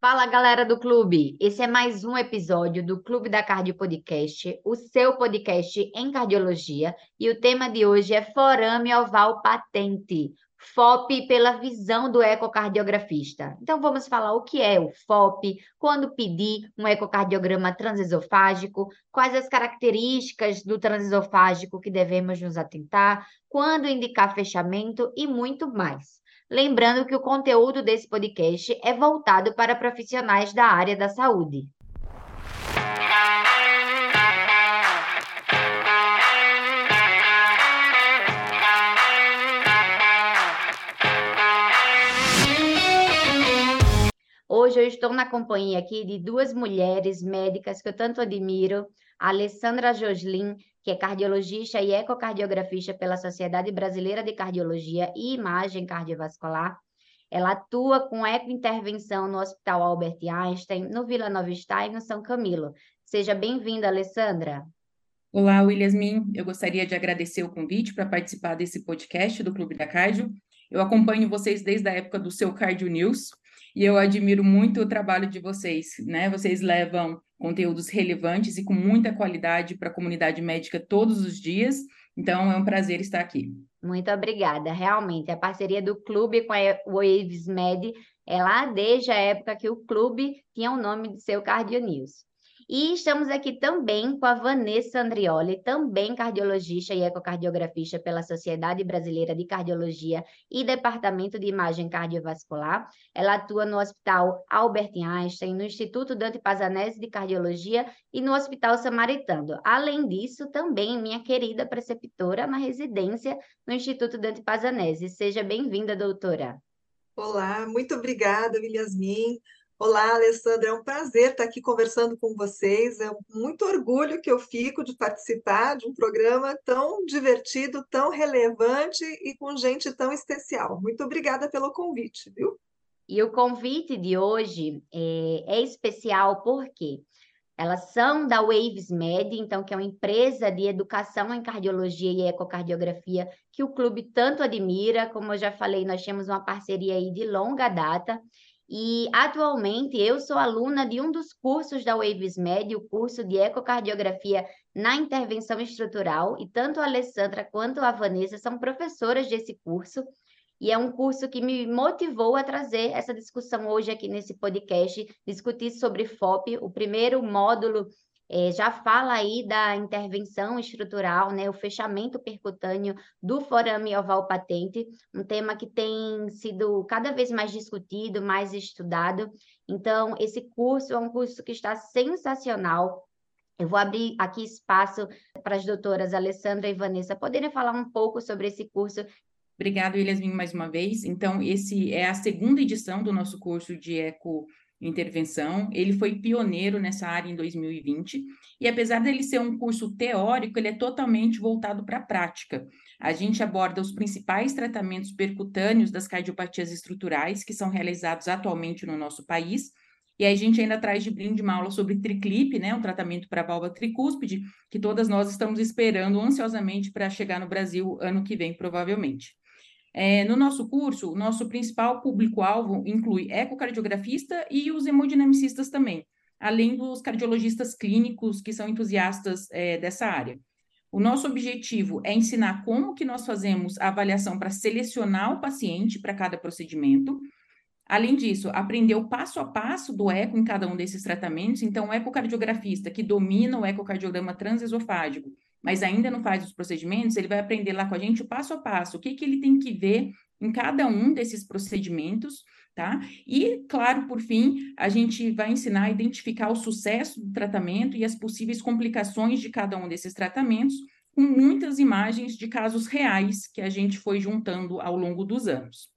Fala galera do clube! Esse é mais um episódio do Clube da Cardio Podcast, o seu podcast em cardiologia, e o tema de hoje é forame oval patente, FOP pela visão do ecocardiografista. Então vamos falar o que é o FOP, quando pedir um ecocardiograma transesofágico, quais as características do transesofágico que devemos nos atentar, quando indicar fechamento e muito mais. Lembrando que o conteúdo desse podcast é voltado para profissionais da área da saúde. Hoje eu estou na companhia aqui de duas mulheres médicas que eu tanto admiro, a Alessandra Joslin que é cardiologista e ecocardiografista pela Sociedade Brasileira de Cardiologia e Imagem Cardiovascular. Ela atua com ecointervenção no Hospital Albert Einstein, no Vila Nova Stein, no São Camilo. Seja bem-vinda, Alessandra. Olá, Williasmin. Eu gostaria de agradecer o convite para participar desse podcast do Clube da Cardio. Eu acompanho vocês desde a época do seu Cardio News e eu admiro muito o trabalho de vocês, né? Vocês levam conteúdos relevantes e com muita qualidade para a comunidade médica todos os dias. Então, é um prazer estar aqui. Muito obrigada. Realmente, a parceria do clube com a Waves Med é lá desde a época que o clube tinha o nome de seu Cardio News. E estamos aqui também com a Vanessa Andrioli, também cardiologista e ecocardiografista pela Sociedade Brasileira de Cardiologia e Departamento de Imagem Cardiovascular. Ela atua no Hospital Albert Einstein, no Instituto Dante Pazanese de Cardiologia e no Hospital Samaritano. Além disso, também minha querida preceptora na residência no Instituto Dante Pazanese. Seja bem-vinda, doutora. Olá, muito obrigada, Williasmin. Olá, Alessandra, é um prazer estar aqui conversando com vocês. É muito orgulho que eu fico de participar de um programa tão divertido, tão relevante e com gente tão especial. Muito obrigada pelo convite, viu? E o convite de hoje é, é especial porque elas são da Waves Med, então que é uma empresa de educação em cardiologia e ecocardiografia que o clube tanto admira. Como eu já falei, nós temos uma parceria aí de longa data. E atualmente eu sou aluna de um dos cursos da Waves Med, o curso de ecocardiografia na intervenção estrutural, e tanto a Alessandra quanto a Vanessa são professoras desse curso. E é um curso que me motivou a trazer essa discussão hoje aqui nesse podcast, discutir sobre FOP, o primeiro módulo é, já fala aí da intervenção estrutural, né, o fechamento percutâneo do forame oval patente, um tema que tem sido cada vez mais discutido, mais estudado. Então, esse curso é um curso que está sensacional. Eu vou abrir aqui espaço para as doutoras Alessandra e Vanessa poderem falar um pouco sobre esse curso Obrigada, Yasmin, mais uma vez. Então, esse é a segunda edição do nosso curso de eco intervenção. Ele foi pioneiro nessa área em 2020 e apesar dele ser um curso teórico, ele é totalmente voltado para a prática. A gente aborda os principais tratamentos percutâneos das cardiopatias estruturais que são realizados atualmente no nosso país. E a gente ainda traz de brinde uma aula sobre triclip, né, um tratamento para válvula tricúspide, que todas nós estamos esperando ansiosamente para chegar no Brasil ano que vem, provavelmente. É, no nosso curso, o nosso principal público-alvo inclui ecocardiografista e os hemodinamicistas também, além dos cardiologistas clínicos que são entusiastas é, dessa área. O nosso objetivo é ensinar como que nós fazemos a avaliação para selecionar o paciente para cada procedimento. Além disso, aprender o passo a passo do eco em cada um desses tratamentos. Então, o ecocardiografista que domina o ecocardiograma transesofágico mas ainda não faz os procedimentos, ele vai aprender lá com a gente o passo a passo, o que, que ele tem que ver em cada um desses procedimentos, tá? E, claro, por fim, a gente vai ensinar a identificar o sucesso do tratamento e as possíveis complicações de cada um desses tratamentos, com muitas imagens de casos reais que a gente foi juntando ao longo dos anos.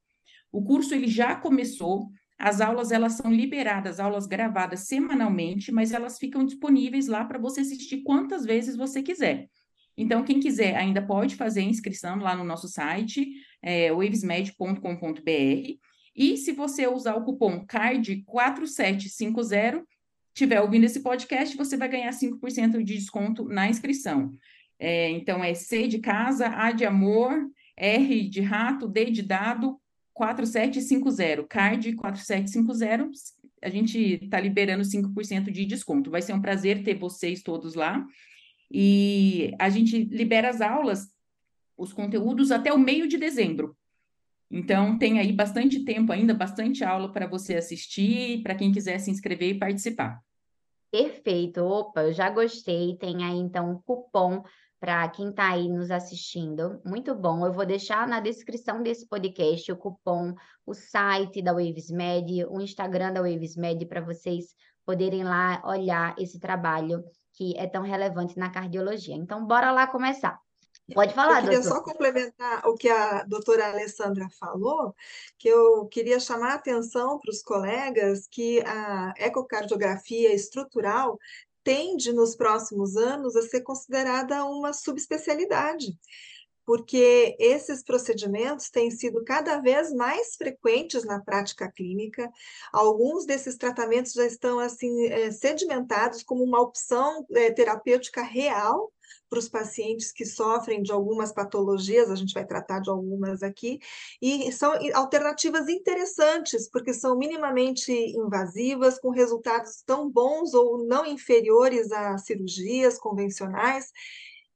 O curso ele já começou, as aulas elas são liberadas, aulas gravadas semanalmente, mas elas ficam disponíveis lá para você assistir quantas vezes você quiser. Então, quem quiser ainda pode fazer a inscrição lá no nosso site, é, wavesmed.com.br. E se você usar o cupom CARD4750, tiver ouvindo esse podcast, você vai ganhar 5% de desconto na inscrição. É, então, é C de casa, A de amor, R de rato, D de dado, 4750, CARD 4750, a gente está liberando 5% de desconto. Vai ser um prazer ter vocês todos lá. E a gente libera as aulas, os conteúdos até o meio de dezembro. Então, tem aí bastante tempo ainda, bastante aula para você assistir, para quem quiser se inscrever e participar. Perfeito. Opa, eu já gostei. Tem aí então um cupom para quem está aí nos assistindo. Muito bom. Eu vou deixar na descrição desse podcast o cupom, o site da WavesMed, o Instagram da WavesMed para vocês poderem lá olhar esse trabalho que é tão relevante na cardiologia. Então, bora lá começar. Pode falar, eu queria doutor. só complementar o que a doutora Alessandra falou, que eu queria chamar a atenção para os colegas que a ecocardiografia estrutural tende, nos próximos anos, a ser considerada uma subespecialidade, porque esses procedimentos têm sido cada vez mais frequentes na prática clínica. Alguns desses tratamentos já estão assim eh, sedimentados como uma opção eh, terapêutica real para os pacientes que sofrem de algumas patologias, a gente vai tratar de algumas aqui, e são alternativas interessantes, porque são minimamente invasivas, com resultados tão bons ou não inferiores a cirurgias convencionais.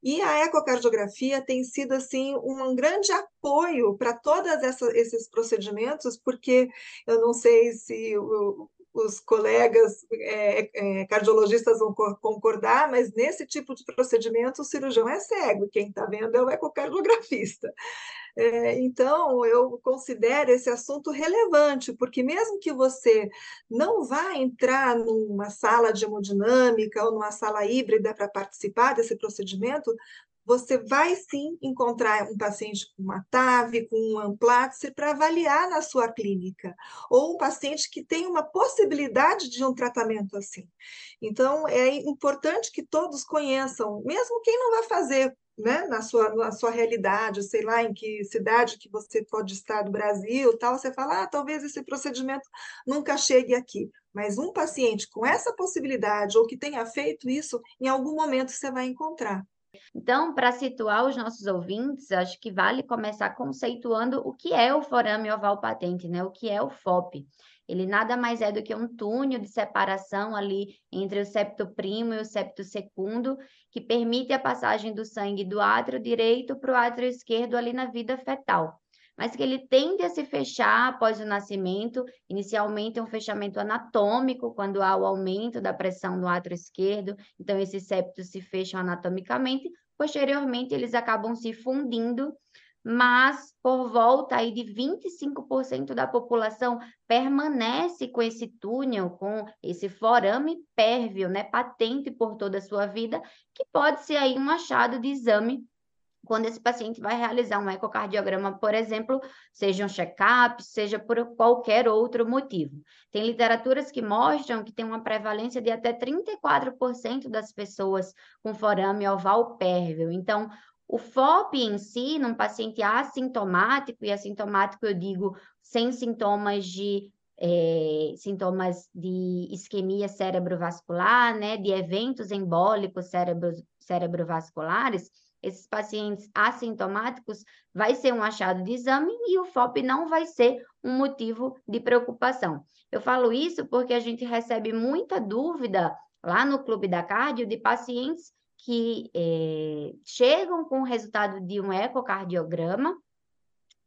E a ecocardiografia tem sido assim um grande apoio para todos esses procedimentos, porque eu não sei se os colegas é, é, cardiologistas vão concordar, mas nesse tipo de procedimento o cirurgião é cego, quem está vendo é o ecocardiografista. É, então, eu considero esse assunto relevante, porque mesmo que você não vá entrar numa sala de hemodinâmica ou numa sala híbrida para participar desse procedimento, você vai sim encontrar um paciente com uma TAV, com um amplatse, para avaliar na sua clínica, ou um paciente que tem uma possibilidade de um tratamento assim. Então, é importante que todos conheçam, mesmo quem não vai fazer né, na, sua, na sua realidade, sei lá em que cidade que você pode estar do Brasil, tal, você fala, ah, talvez esse procedimento nunca chegue aqui. Mas um paciente com essa possibilidade, ou que tenha feito isso, em algum momento você vai encontrar. Então, para situar os nossos ouvintes, acho que vale começar conceituando o que é o forame oval patente, né? O que é o FOP. Ele nada mais é do que um túnel de separação ali entre o septo primo e o septo secundo, que permite a passagem do sangue do átrio direito para o átrio esquerdo ali na vida fetal mas que ele tende a se fechar após o nascimento, inicialmente é um fechamento anatômico, quando há o aumento da pressão no átrio esquerdo, então esses septos se fecham anatomicamente, posteriormente eles acabam se fundindo, mas por volta aí de 25% da população permanece com esse túnel, com esse forame pérvio, né, patente por toda a sua vida, que pode ser aí um achado de exame quando esse paciente vai realizar um ecocardiograma, por exemplo, seja um check-up, seja por qualquer outro motivo. Tem literaturas que mostram que tem uma prevalência de até 34% das pessoas com forame oval pérvio. Então, o FOP em si, num paciente assintomático, e assintomático eu digo sem sintomas de é, sintomas de isquemia cerebrovascular, né, de eventos embólicos cerebro, cerebrovasculares, esses pacientes assintomáticos, vai ser um achado de exame e o FOP não vai ser um motivo de preocupação. Eu falo isso porque a gente recebe muita dúvida lá no Clube da Cardio de pacientes que é, chegam com o resultado de um ecocardiograma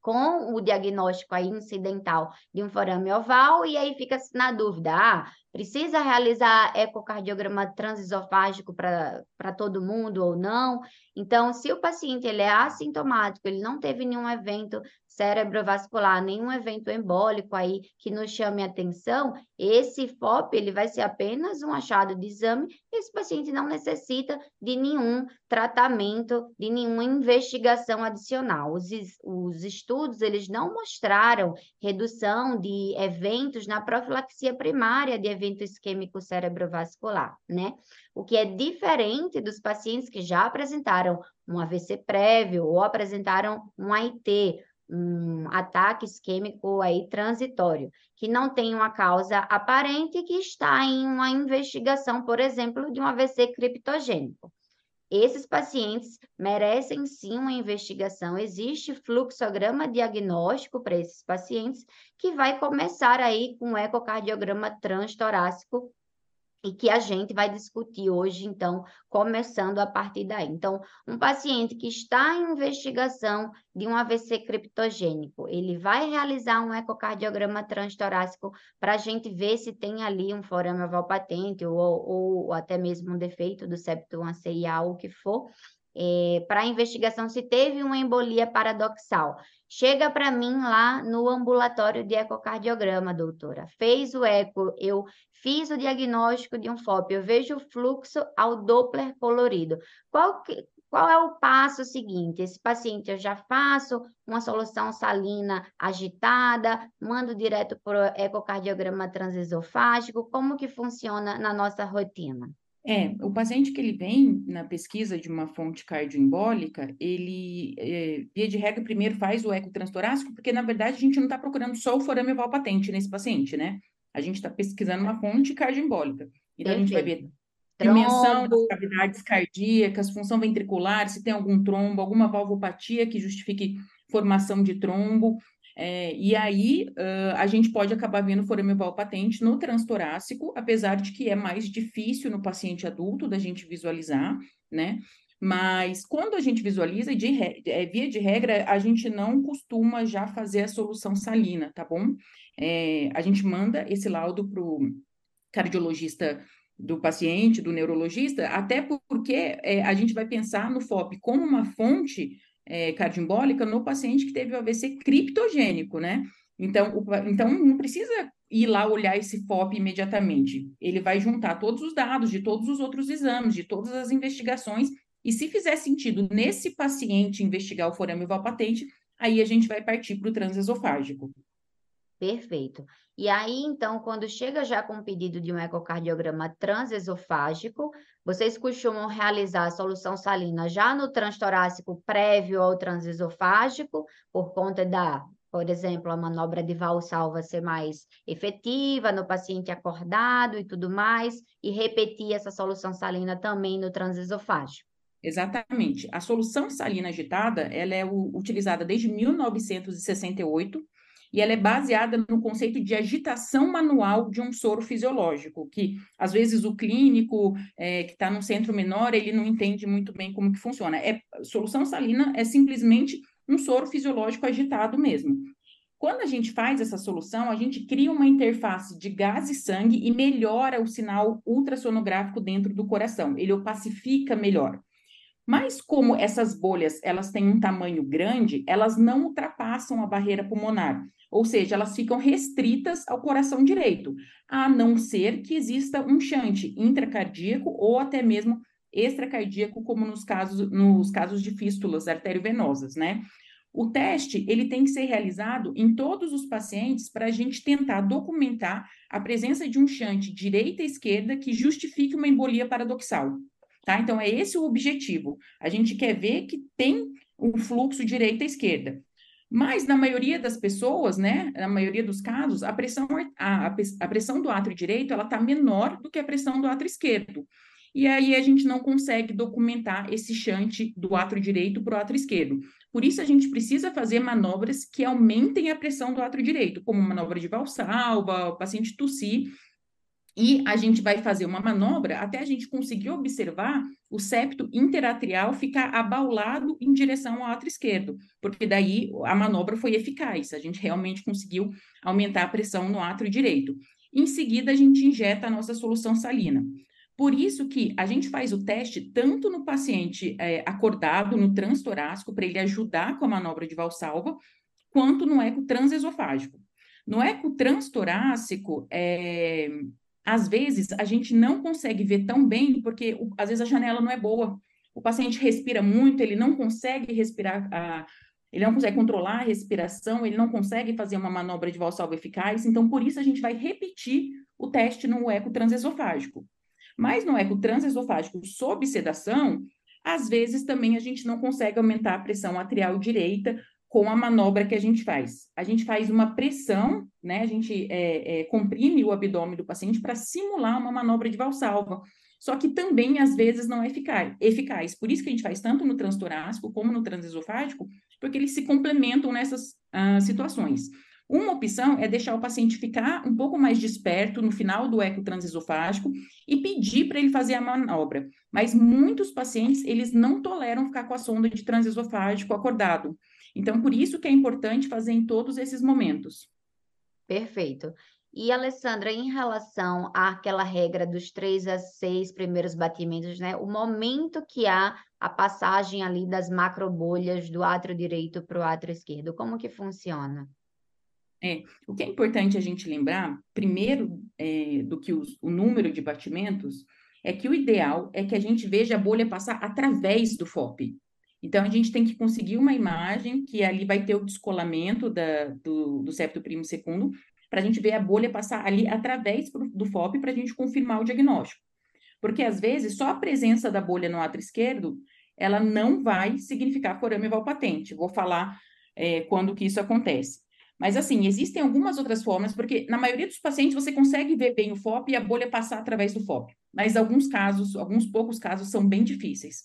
com o diagnóstico aí incidental de um forame oval, e aí fica na dúvida, ah, precisa realizar ecocardiograma transesofágico para todo mundo ou não? Então, se o paciente ele é assintomático, ele não teve nenhum evento cerebrovascular, nenhum evento embólico aí que nos chame atenção, esse FOP ele vai ser apenas um achado de exame, e esse paciente não necessita de nenhum tratamento, de nenhuma investigação adicional. Os, os estudos eles não mostraram redução de eventos na profilaxia primária de evento isquêmico cerebrovascular, né? O que é diferente dos pacientes que já apresentaram um AVC prévio ou apresentaram um AIT, um ataque isquêmico aí transitório, que não tem uma causa aparente e que está em uma investigação, por exemplo, de um AVC criptogênico. esses pacientes merecem sim uma investigação. Existe fluxograma diagnóstico para esses pacientes, que vai começar aí com o ecocardiograma transtorácico e que a gente vai discutir hoje, então, começando a partir daí. Então, um paciente que está em investigação de um AVC criptogênico, ele vai realizar um ecocardiograma transtorácico para a gente ver se tem ali um forame oval patente ou, ou, ou até mesmo um defeito do septo 1CIA, ou o que for, é, para a investigação se teve uma embolia paradoxal. Chega para mim lá no ambulatório de ecocardiograma, doutora. Fez o eco, eu fiz o diagnóstico de um FOP, eu vejo o fluxo ao Doppler colorido. Qual, que, qual é o passo seguinte? Esse paciente eu já faço uma solução salina agitada, mando direto para o ecocardiograma transesofágico, como que funciona na nossa rotina? É, o paciente que ele vem na pesquisa de uma fonte cardioembólica, ele, é, via de regra, primeiro faz o eco transtorácico, porque, na verdade, a gente não está procurando só o forame oval patente nesse paciente, né? A gente está pesquisando uma fonte cardioembólica. Então, Perfeito. a gente vai ver dimensão das cavidades cardíacas, função ventricular, se tem algum trombo, alguma valvopatia que justifique formação de trombo, é, e aí uh, a gente pode acabar vendo foraminal patente no transtorácico, apesar de que é mais difícil no paciente adulto da gente visualizar, né? Mas quando a gente visualiza, de é, via de regra, a gente não costuma já fazer a solução salina, tá bom? É, a gente manda esse laudo para o cardiologista do paciente, do neurologista, até porque é, a gente vai pensar no FOP como uma fonte é, no paciente que teve o AVC criptogênico, né? Então, o, então, não precisa ir lá olhar esse FOP imediatamente. Ele vai juntar todos os dados de todos os outros exames, de todas as investigações, e se fizer sentido nesse paciente investigar o forame patente, aí a gente vai partir para o transesofágico. Perfeito. E aí, então, quando chega já com o pedido de um ecocardiograma transesofágico, vocês costumam realizar a solução salina já no transtorácico prévio ao transesofágico, por conta da, por exemplo, a manobra de valsalva ser mais efetiva no paciente acordado e tudo mais, e repetir essa solução salina também no transesofágico. Exatamente. A solução salina agitada, ela é utilizada desde 1968 e ela é baseada no conceito de agitação manual de um soro fisiológico, que às vezes o clínico é, que está no centro menor, ele não entende muito bem como que funciona. É, solução salina é simplesmente um soro fisiológico agitado mesmo. Quando a gente faz essa solução, a gente cria uma interface de gás e sangue e melhora o sinal ultrassonográfico dentro do coração. Ele o pacifica melhor. Mas como essas bolhas, elas têm um tamanho grande, elas não ultrapassam a barreira pulmonar. Ou seja, elas ficam restritas ao coração direito, a não ser que exista um shunt intracardíaco ou até mesmo extracardíaco, como nos casos, nos casos de fístulas arteriovenosas, né? O teste ele tem que ser realizado em todos os pacientes para a gente tentar documentar a presença de um shunt direita e esquerda que justifique uma embolia paradoxal. Tá? Então, é esse o objetivo. A gente quer ver que tem um fluxo direita e esquerda. Mas, na maioria das pessoas, né, na maioria dos casos, a pressão, a, a pressão do átrio direito, ela está menor do que a pressão do átrio esquerdo. E aí a gente não consegue documentar esse chante do átrio direito para o átrio esquerdo. Por isso, a gente precisa fazer manobras que aumentem a pressão do átrio direito, como manobra de valsalva, o paciente tossir, e a gente vai fazer uma manobra até a gente conseguir observar o septo interatrial ficar abaulado em direção ao átrio esquerdo, porque daí a manobra foi eficaz, a gente realmente conseguiu aumentar a pressão no átrio direito. Em seguida, a gente injeta a nossa solução salina. Por isso que a gente faz o teste tanto no paciente é, acordado, no transtorácico, para ele ajudar com a manobra de valsalva, quanto no eco transesofágico. No eco transtorácico, é, às vezes a gente não consegue ver tão bem, porque às vezes a janela não é boa. O paciente respira muito, ele não consegue respirar, a, ele não consegue controlar a respiração, ele não consegue fazer uma manobra de valsalva eficaz, então por isso a gente vai repetir o teste no eco transesofágico. Mas no eco transesofágico sob sedação, às vezes também a gente não consegue aumentar a pressão atrial direita com a manobra que a gente faz. A gente faz uma pressão, né? A gente é, é, comprime o abdômen do paciente para simular uma manobra de valsalva. só que também às vezes não é eficaz. Por isso que a gente faz tanto no transtorácico como no transesofágico, porque eles se complementam nessas uh, situações. Uma opção é deixar o paciente ficar um pouco mais desperto no final do eco transesofágico e pedir para ele fazer a manobra. Mas muitos pacientes, eles não toleram ficar com a sonda de transesofágico acordado. Então, por isso que é importante fazer em todos esses momentos. Perfeito. E, Alessandra, em relação àquela regra dos três a seis primeiros batimentos, né? O momento que há a passagem ali das macrobolhas do átrio direito para o átrio esquerdo, como que funciona? É, o que é importante a gente lembrar, primeiro é, do que os, o número de batimentos, é que o ideal é que a gente veja a bolha passar através do FOP. Então, a gente tem que conseguir uma imagem que ali vai ter o descolamento da, do, do septo primo segundo, para a gente ver a bolha passar ali através do FOP para a gente confirmar o diagnóstico. Porque, às vezes, só a presença da bolha no átrio esquerdo, ela não vai significar forame valpatente. Vou falar é, quando que isso acontece. Mas, assim, existem algumas outras formas, porque na maioria dos pacientes você consegue ver bem o FOP e a bolha passar através do FOP. Mas alguns casos, alguns poucos casos, são bem difíceis.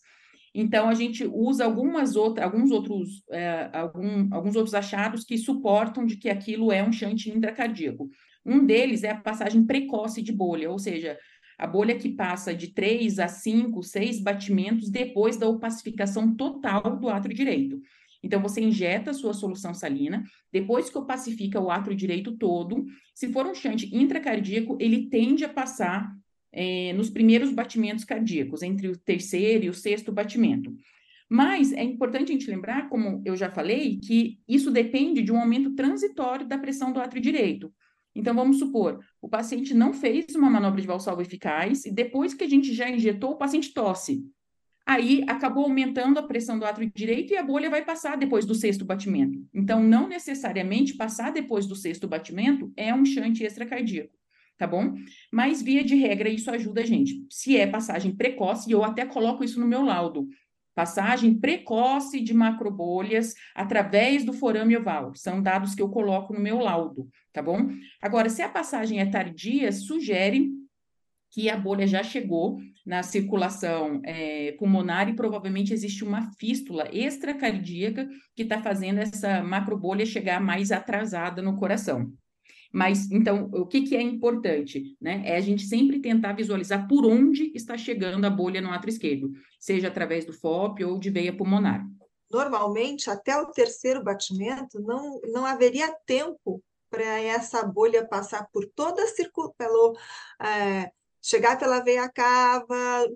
Então, a gente usa algumas outras, alguns outros, é, algum, alguns outros achados que suportam de que aquilo é um shunt intracardíaco. Um deles é a passagem precoce de bolha, ou seja, a bolha que passa de 3 a 5, 6 batimentos depois da opacificação total do átrio direito. Então, você injeta a sua solução salina, depois que opacifica o átrio direito todo, se for um shunt intracardíaco, ele tende a passar é, nos primeiros batimentos cardíacos, entre o terceiro e o sexto batimento. Mas é importante a gente lembrar, como eu já falei, que isso depende de um aumento transitório da pressão do átrio direito. Então, vamos supor, o paciente não fez uma manobra de valsalva eficaz e depois que a gente já injetou, o paciente tosse aí acabou aumentando a pressão do átrio direito e a bolha vai passar depois do sexto batimento. Então, não necessariamente passar depois do sexto batimento é um shunt extracardíaco, tá bom? Mas, via de regra, isso ajuda a gente. Se é passagem precoce, e eu até coloco isso no meu laudo, passagem precoce de macrobolhas através do forame oval. São dados que eu coloco no meu laudo, tá bom? Agora, se a passagem é tardia, sugere que a bolha já chegou na circulação é, pulmonar e provavelmente existe uma fístula extracardíaca que está fazendo essa macrobolha chegar mais atrasada no coração. Mas, então, o que, que é importante? Né? É a gente sempre tentar visualizar por onde está chegando a bolha no átrio esquerdo, seja através do FOP ou de veia pulmonar. Normalmente, até o terceiro batimento, não, não haveria tempo para essa bolha passar por toda a circulação, é, chegar pela veia cava,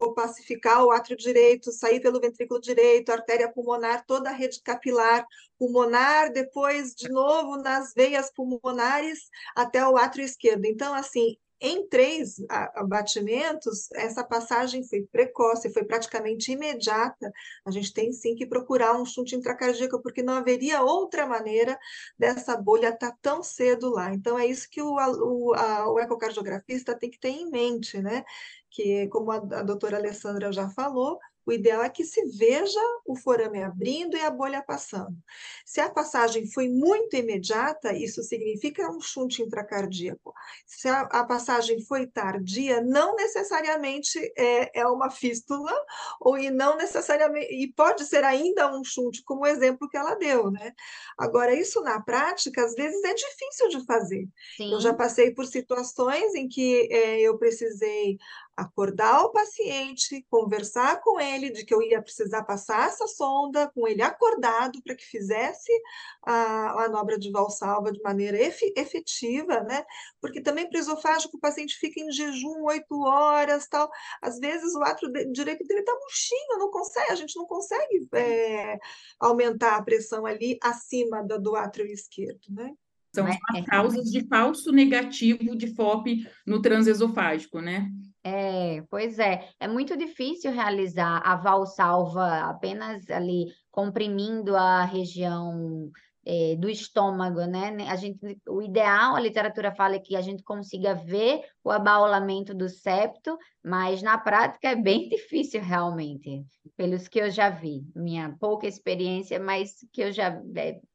ou pacificar o átrio direito, sair pelo ventrículo direito, artéria pulmonar, toda a rede capilar pulmonar, depois de novo nas veias pulmonares até o átrio esquerdo. Então, assim, em três abatimentos, essa passagem foi precoce, foi praticamente imediata. A gente tem sim que procurar um chute intracardíaco, porque não haveria outra maneira dessa bolha estar tão cedo lá. Então, é isso que o, o, a, o ecocardiografista tem que ter em mente, né? Que, como a, a doutora Alessandra já falou, o ideal é que se veja o forame abrindo e a bolha passando. Se a passagem foi muito imediata, isso significa um shunt intracardíaco. Se a, a passagem foi tardia, não necessariamente é, é, uma fístula, ou e não necessariamente, e pode ser ainda um shunt, como o exemplo que ela deu, né? Agora, isso na prática, às vezes é difícil de fazer. Sim. Eu já passei por situações em que é, eu precisei acordar o paciente, conversar com ele de que eu ia precisar passar essa sonda, com ele acordado, para que fizesse a, manobra de valsalva de maneira efetiva, né? Porque também para o esofágico o paciente fica em jejum oito horas, tal. Às vezes o átrio direito dele está murchinho, não consegue, a gente não consegue é, aumentar a pressão ali acima do, do átrio esquerdo, né? São as é, causas de falso negativo de FOP no transesofágico, né? É, pois é. É muito difícil realizar a valsalva apenas ali comprimindo a região é, do estômago, né? A gente, o ideal, a literatura fala que a gente consiga ver o abaulamento do septo, mas na prática é bem difícil realmente, pelos que eu já vi. Minha pouca experiência, mas que eu já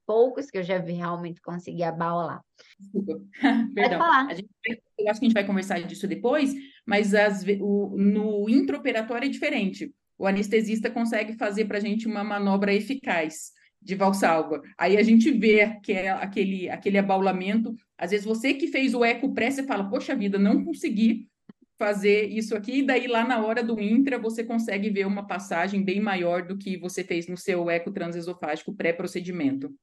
poucos que eu já vi realmente conseguir abaular. Perdão. A gente vai eu acho que a gente vai conversar disso depois, mas as, o, no intraoperatório é diferente. O anestesista consegue fazer para a gente uma manobra eficaz de valsalva. Aí a gente vê que é aquele, aquele abaulamento. Às vezes você que fez o eco pré, você fala, poxa vida, não consegui fazer isso aqui, e daí lá na hora do intra você consegue ver uma passagem bem maior do que você fez no seu eco transesofágico pré-procedimento.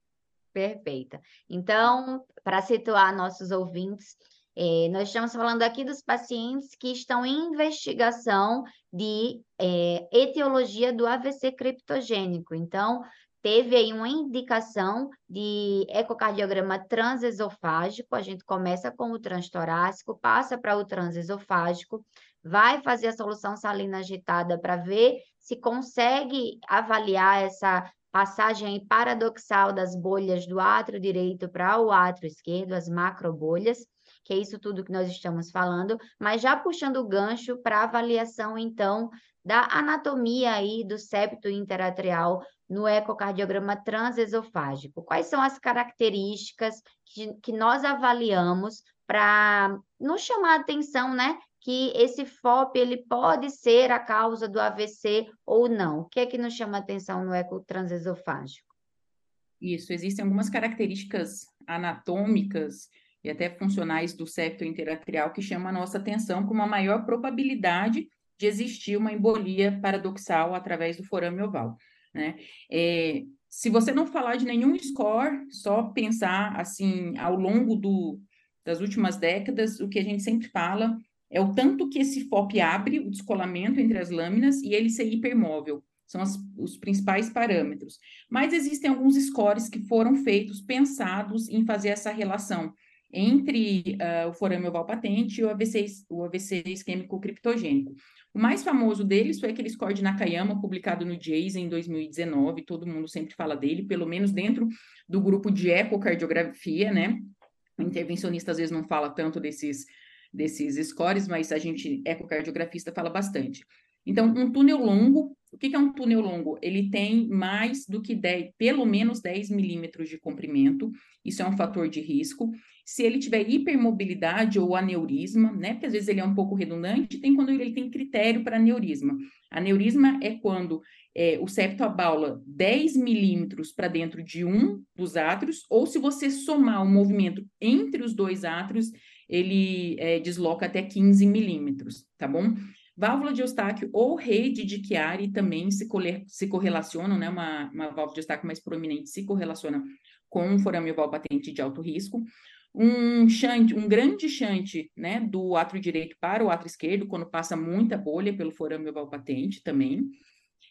Perfeita. Então, para situar nossos ouvintes, é, nós estamos falando aqui dos pacientes que estão em investigação de é, etiologia do AVC criptogênico. Então, teve aí uma indicação de ecocardiograma transesofágico. A gente começa com o transtorácico, passa para o transesofágico, vai fazer a solução salina agitada para ver se consegue avaliar essa passagem paradoxal das bolhas do átrio direito para o átrio esquerdo, as macrobolhas, que é isso tudo que nós estamos falando, mas já puxando o gancho para avaliação, então, da anatomia aí do septo interatrial no ecocardiograma transesofágico. Quais são as características que, que nós avaliamos para nos chamar a atenção, né, que esse FOP ele pode ser a causa do AVC ou não. O que é que nos chama atenção no eco transesofágico? Isso, existem algumas características anatômicas e até funcionais do septo interatrial que chamam a nossa atenção com uma maior probabilidade de existir uma embolia paradoxal através do forame oval, né? É, se você não falar de nenhum score, só pensar assim ao longo do, das últimas décadas, o que a gente sempre fala é o tanto que esse FOP abre o descolamento entre as lâminas e ele ser hipermóvel. São as, os principais parâmetros. Mas existem alguns scores que foram feitos, pensados em fazer essa relação entre uh, o forame oval patente e o AVC, o AVC isquêmico criptogênico. O mais famoso deles foi aquele score de Nakayama, publicado no JACE em 2019, todo mundo sempre fala dele, pelo menos dentro do grupo de ecocardiografia, né? O intervencionista às vezes não fala tanto desses desses scores, mas a gente, ecocardiografista, fala bastante. Então, um túnel longo, o que é um túnel longo? Ele tem mais do que 10, pelo menos 10 milímetros de comprimento, isso é um fator de risco. Se ele tiver hipermobilidade ou aneurisma, né? Porque às vezes ele é um pouco redundante, tem quando ele tem critério para aneurisma. Aneurisma é quando é, o septo abaula 10 milímetros para dentro de um dos átrios, ou se você somar o movimento entre os dois átrios, ele é, desloca até 15 milímetros, tá bom? Válvula de Eustáquio ou rede de Chiari também se, se correlacionam, né? Uma, uma válvula de Eustáquio mais prominente se correlaciona com um forame oval patente de alto risco. Um shunt, um grande shunt, né, do átrio direito para o átrio esquerdo, quando passa muita bolha pelo forame oval patente também.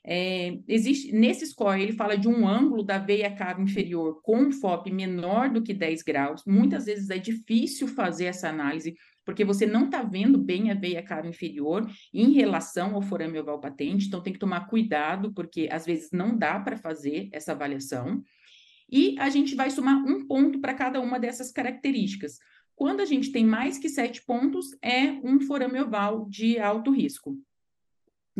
É, existe nesse score ele fala de um ângulo da veia cava inferior com FOP menor do que 10 graus. Muitas vezes é difícil fazer essa análise porque você não está vendo bem a veia cava inferior em relação ao forame oval patente, então tem que tomar cuidado porque às vezes não dá para fazer essa avaliação. E a gente vai somar um ponto para cada uma dessas características. Quando a gente tem mais que sete pontos, é um forame oval de alto risco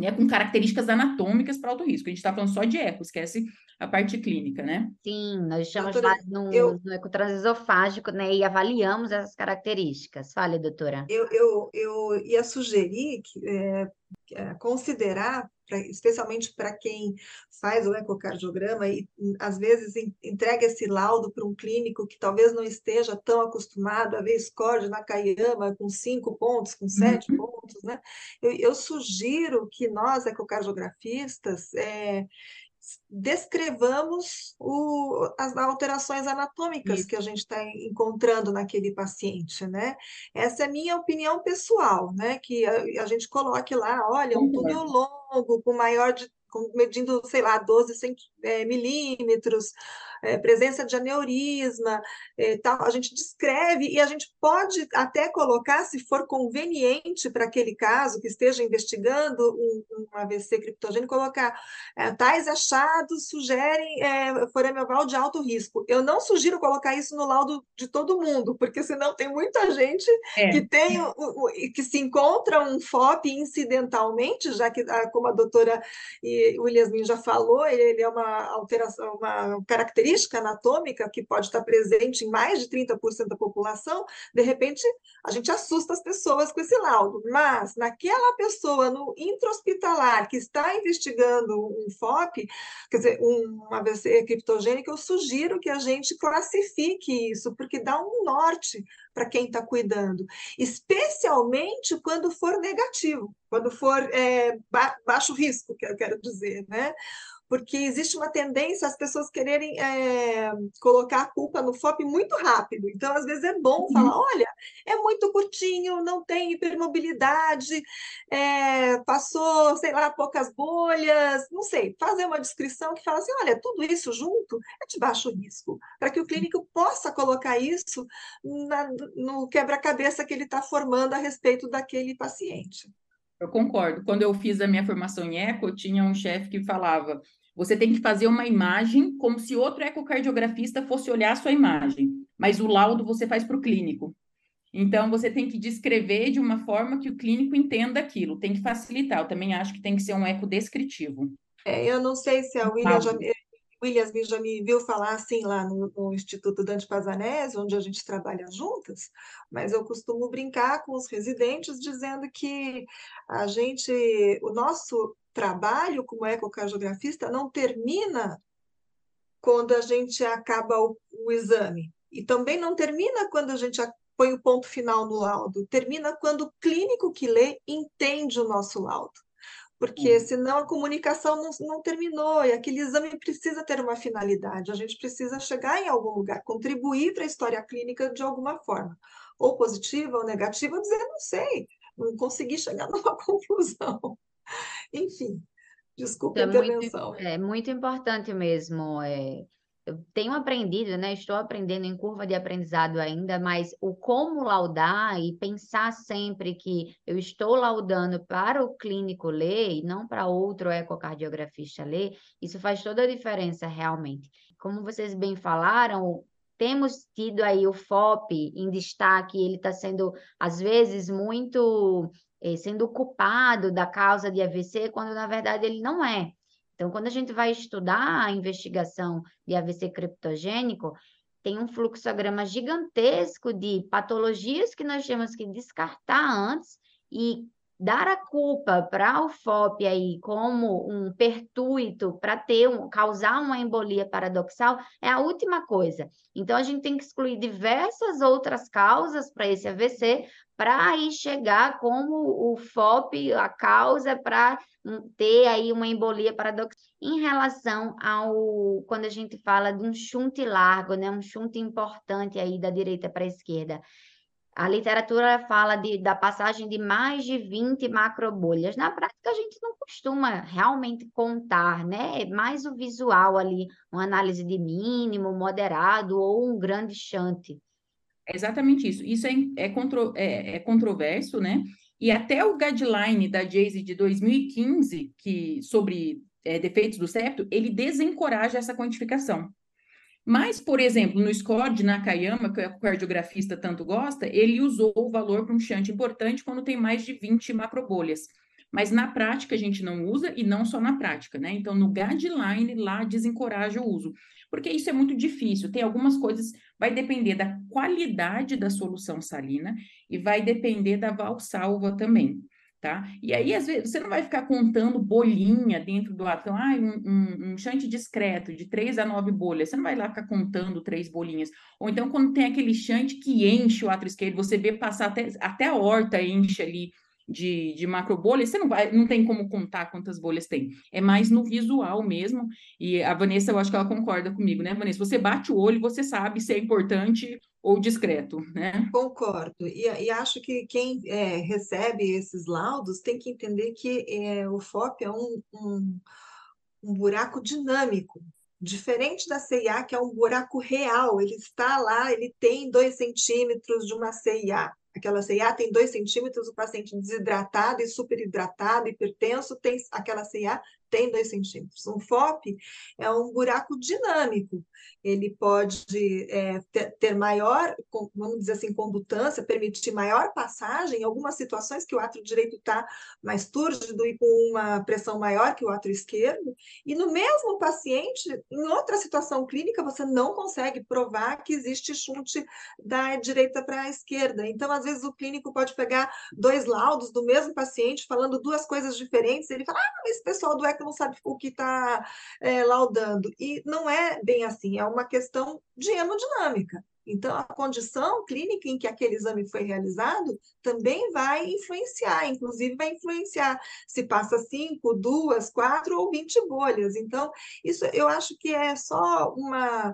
né, com características anatômicas para alto risco. A gente está falando só de eco, esquece a parte clínica, né? Sim, nós estamos doutora, no, eu, no ecotransesofágico, né, e avaliamos essas características. Fale, doutora. Eu, eu, eu ia sugerir que, é, é considerar pra, especialmente para quem faz o ecocardiograma e às vezes entrega esse laudo para um clínico que talvez não esteja tão acostumado a ver score de Nakayama com cinco pontos, com sete uhum. pontos, né? Eu, eu, sugiro que nós, ecocardiografistas, é, descrevamos o, as alterações anatômicas Isso. que a gente está encontrando naquele paciente, né? Essa é a minha opinião pessoal, né? Que a, a gente coloque lá, olha, um túnel longo, com maior de, com, medindo, sei lá, 12 é, milímetros, é, presença de aneurisma, é, tal, a gente descreve e a gente pode até colocar, se for conveniente para aquele caso que esteja investigando um, um AVC criptogênico, colocar tais achados sugerem é, forame oval de alto risco. Eu não sugiro colocar isso no laudo de todo mundo, porque senão tem muita gente é. que tem o, o, que se encontra um FOP incidentalmente, já que, como a doutora Williasmin já falou, ele, ele é uma uma alteração, uma característica anatômica que pode estar presente em mais de 30% da população, de repente a gente assusta as pessoas com esse laudo. Mas naquela pessoa no intra-hospitalar que está investigando um FOP, quer dizer, um AVC criptogênico, eu sugiro que a gente classifique isso, porque dá um norte para quem está cuidando, especialmente quando for negativo, quando for é, ba baixo risco, que eu quero dizer, né? Porque existe uma tendência às pessoas quererem é, colocar a culpa no FOP muito rápido. Então, às vezes, é bom uhum. falar: olha, é muito curtinho, não tem hipermobilidade, é, passou, sei lá, poucas bolhas, não sei, fazer uma descrição que fala assim: olha, tudo isso junto é de baixo risco, para que o clínico possa colocar isso na, no quebra-cabeça que ele está formando a respeito daquele paciente. Eu concordo. Quando eu fiz a minha formação em eco, tinha um chefe que falava: você tem que fazer uma imagem como se outro ecocardiografista fosse olhar a sua imagem, mas o laudo você faz para o clínico. Então, você tem que descrever de uma forma que o clínico entenda aquilo, tem que facilitar. Eu também acho que tem que ser um eco descritivo. É, eu não sei se a William já, Williams já me viu falar assim lá no, no, Instituto Dante Pazanese, onde a gente trabalha juntas, mas eu costumo brincar com os residentes dizendo que a gente, o nosso trabalho como ecocardiografista não termina quando a gente acaba o, o exame. E também não termina quando a gente põe o ponto final no laudo. Termina quando o clínico que lê entende o nosso laudo. Porque senão a comunicação não, não terminou e aquele exame precisa ter uma finalidade. A gente precisa chegar em algum lugar, contribuir para a história clínica de alguma forma. Ou positiva ou negativa, dizer, não sei, não consegui chegar numa conclusão. Enfim, desculpa é a intervenção. Muito, é muito importante mesmo. É, eu tenho aprendido, né? Estou aprendendo em curva de aprendizado ainda, mas o como laudar e pensar sempre que eu estou laudando para o clínico ler e não para outro ecocardiografista ler, isso faz toda a diferença realmente. Como vocês bem falaram, temos tido aí o FOP em destaque, ele está sendo, às vezes, muito é, sendo culpado da causa de AVC, quando na verdade ele não é. Então, quando a gente vai estudar a investigação de AVC criptogênico, tem um fluxograma gigantesco de patologias que nós temos que descartar antes e dar a culpa para o FOP aí como um pertuito para ter um, causar uma embolia paradoxal é a última coisa. Então a gente tem que excluir diversas outras causas para esse AVC para aí chegar como o FOP, a causa para ter aí uma embolia paradoxal. Em relação ao quando a gente fala de um chunte largo, né, um chunte importante aí da direita para a esquerda. A literatura fala de, da passagem de mais de 20 macrobolhas. Na prática, a gente não costuma realmente contar, né? É mais o visual ali, uma análise de mínimo, moderado ou um grande chante. É exatamente isso. Isso é, é, contro, é, é controverso, né? E até o guideline da JASE de 2015, que, sobre é, defeitos do septo, ele desencoraja essa quantificação. Mas, por exemplo, no score de Nakayama, que o cardiografista tanto gosta, ele usou o valor para um shunt importante quando tem mais de 20 macrobolhas. Mas na prática a gente não usa e não só na prática, né? Então, no guideline lá desencoraja o uso, porque isso é muito difícil. Tem algumas coisas, vai depender da qualidade da solução salina e vai depender da valsalva também tá? E aí, às vezes, você não vai ficar contando bolinha dentro do ato, ah, um, um, um chante discreto de três a nove bolhas, você não vai lá ficar contando três bolinhas. Ou então, quando tem aquele chante que enche o ato esquerdo, você vê passar até, até a horta enche ali de, de macro bolhas, você não vai, não tem como contar quantas bolhas tem. É mais no visual mesmo. E a Vanessa, eu acho que ela concorda comigo, né, Vanessa? Você bate o olho, você sabe se é importante ou discreto, né? Concordo. E, e acho que quem é, recebe esses laudos tem que entender que é, o FOP é um, um, um buraco dinâmico, diferente da CIA, que é um buraco real. Ele está lá, ele tem dois centímetros de uma CIA. Aquela CIA tem dois centímetros, o paciente desidratado e superhidratado, hipertenso, tem aquela CIA tem 2 centímetros. Um FOP é um buraco dinâmico, ele pode é, ter, maior, vamos dizer assim, condutância, permitir maior passagem em algumas situações que o átrio direito está mais túrgido e com uma pressão maior que o átrio esquerdo, e no mesmo paciente, em outra situação clínica, você não consegue provar que existe chute da direita para a esquerda. Então, às vezes, o clínico pode pegar dois laudos do mesmo paciente, falando duas coisas diferentes, ele fala, ah, esse pessoal do ECO não sabe o que está é, laudando. E não é bem assim, é uma questão de hemodinâmica. Então, a condição clínica em que aquele exame foi realizado também vai influenciar, inclusive vai influenciar se passa cinco, duas, quatro ou vinte bolhas. Então, isso eu acho que é só uma,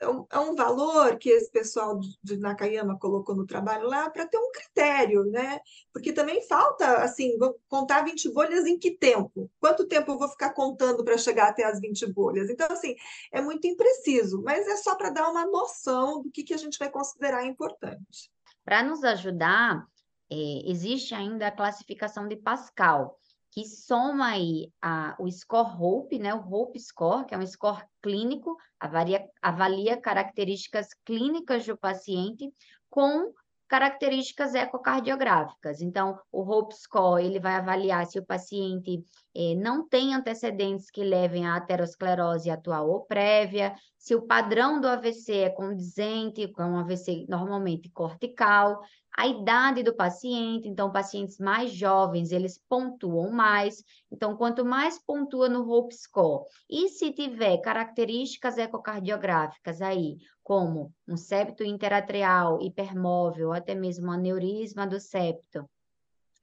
é um, é um valor que esse pessoal de Nakayama colocou no trabalho lá para ter um critério, né? Porque também falta, assim, vou contar 20 bolhas em que tempo? Quanto tempo eu vou ficar contando para chegar até as 20 bolhas? Então, assim, é muito impreciso, mas é só para dar uma noção do que, que a gente vai considerar importante. Para nos ajudar, é, existe ainda a classificação de Pascal, que soma aí a, o score HOPE, né, o HOPE score, que é um score clínico, avalia, avalia características clínicas do paciente com características ecocardiográficas. Então, o HOPE score, ele vai avaliar se o paciente eh, não tem antecedentes que levem à aterosclerose atual ou prévia, se o padrão do AVC é condizente com um AVC normalmente cortical, a idade do paciente, então pacientes mais jovens, eles pontuam mais. Então, quanto mais pontua no Hope Score, e se tiver características ecocardiográficas aí, como um septo interatrial hipermóvel, até mesmo aneurisma do septo,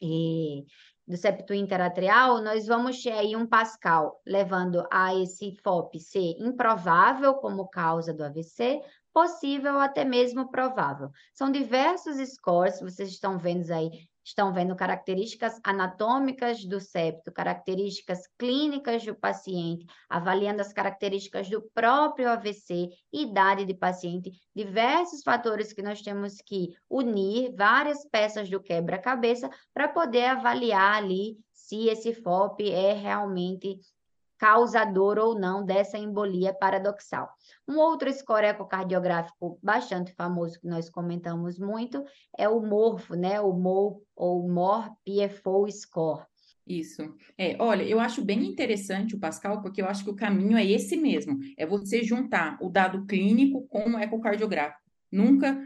e do septo interatrial, nós vamos ter aí um Pascal, levando a esse FOP ser improvável como causa do AVC, possível ou até mesmo provável. São diversos scores, vocês estão vendo aí, estão vendo características anatômicas do septo, características clínicas do paciente, avaliando as características do próprio AVC, idade de paciente, diversos fatores que nós temos que unir, várias peças do quebra-cabeça, para poder avaliar ali se esse FOP é realmente causador ou não dessa embolia paradoxal. Um outro score ecocardiográfico bastante famoso que nós comentamos muito é o MORFO, né? O MOR ou MOR PFO score. Isso. É, olha, eu acho bem interessante o Pascal, porque eu acho que o caminho é esse mesmo, é você juntar o dado clínico com o ecocardiográfico, nunca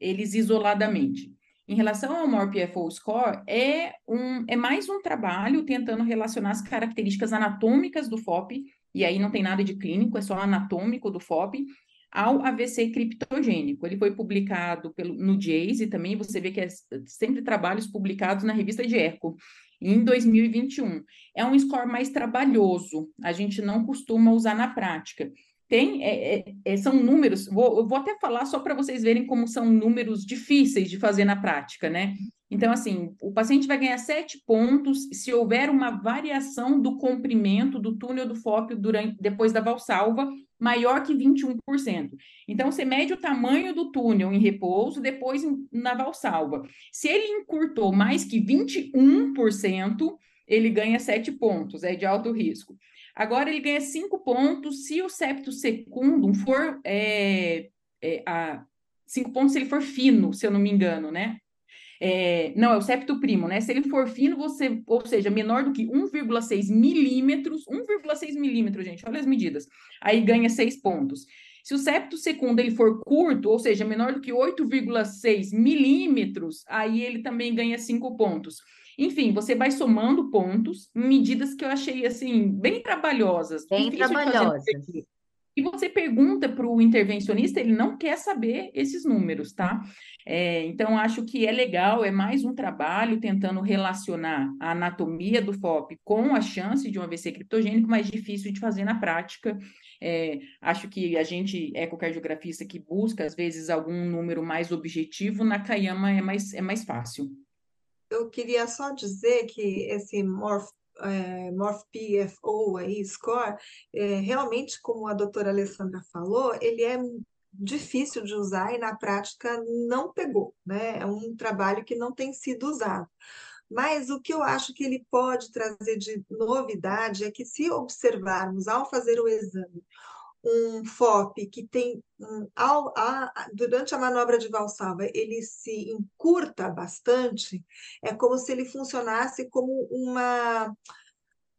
eles isoladamente. Em relação ao More PFO Score, é, um, é mais um trabalho tentando relacionar as características anatômicas do FOP, e aí não tem nada de clínico, é só anatômico do FOP, ao AVC criptogênico. Ele foi publicado pelo, no JACE, e também você vê que é sempre trabalhos publicados na revista de Eco, em 2021. É um score mais trabalhoso, a gente não costuma usar na prática tem, é, é, é, são números, vou, eu vou até falar só para vocês verem como são números difíceis de fazer na prática, né? Então, assim, o paciente vai ganhar sete pontos se houver uma variação do comprimento do túnel do FOP durante, depois da valsalva maior que 21%. Então, você mede o tamanho do túnel em repouso, depois na valsalva. Se ele encurtou mais que 21%, ele ganha sete pontos, é de alto risco. Agora ele ganha cinco pontos se o septo secundum for é, é, a, cinco pontos se ele for fino, se eu não me engano, né? É, não, é o septo primo, né? Se ele for fino, você, ou seja, menor do que 1,6 milímetros, 1,6 milímetros, gente, olha as medidas. Aí ganha seis pontos. Se o septo segundo ele for curto, ou seja, menor do que 8,6 milímetros, aí ele também ganha cinco pontos. Enfim, você vai somando pontos, medidas que eu achei assim bem trabalhosas, bem trabalhosas. E você pergunta para o intervencionista, ele não quer saber esses números, tá? É, então, acho que é legal, é mais um trabalho tentando relacionar a anatomia do FOP com a chance de um AVC criptogênico, mais difícil de fazer na prática. É, acho que a gente, ecocardiografista, que busca, às vezes, algum número mais objetivo, na Cayama é mais, é mais fácil eu queria só dizer que esse Morph, é, Morph PFO aí, score, é, realmente, como a doutora Alessandra falou, ele é difícil de usar e na prática não pegou, né? É um trabalho que não tem sido usado. Mas o que eu acho que ele pode trazer de novidade é que, se observarmos ao fazer o exame um FOP que tem um, ao, a, durante a manobra de valsalva ele se encurta bastante, é como se ele funcionasse como uma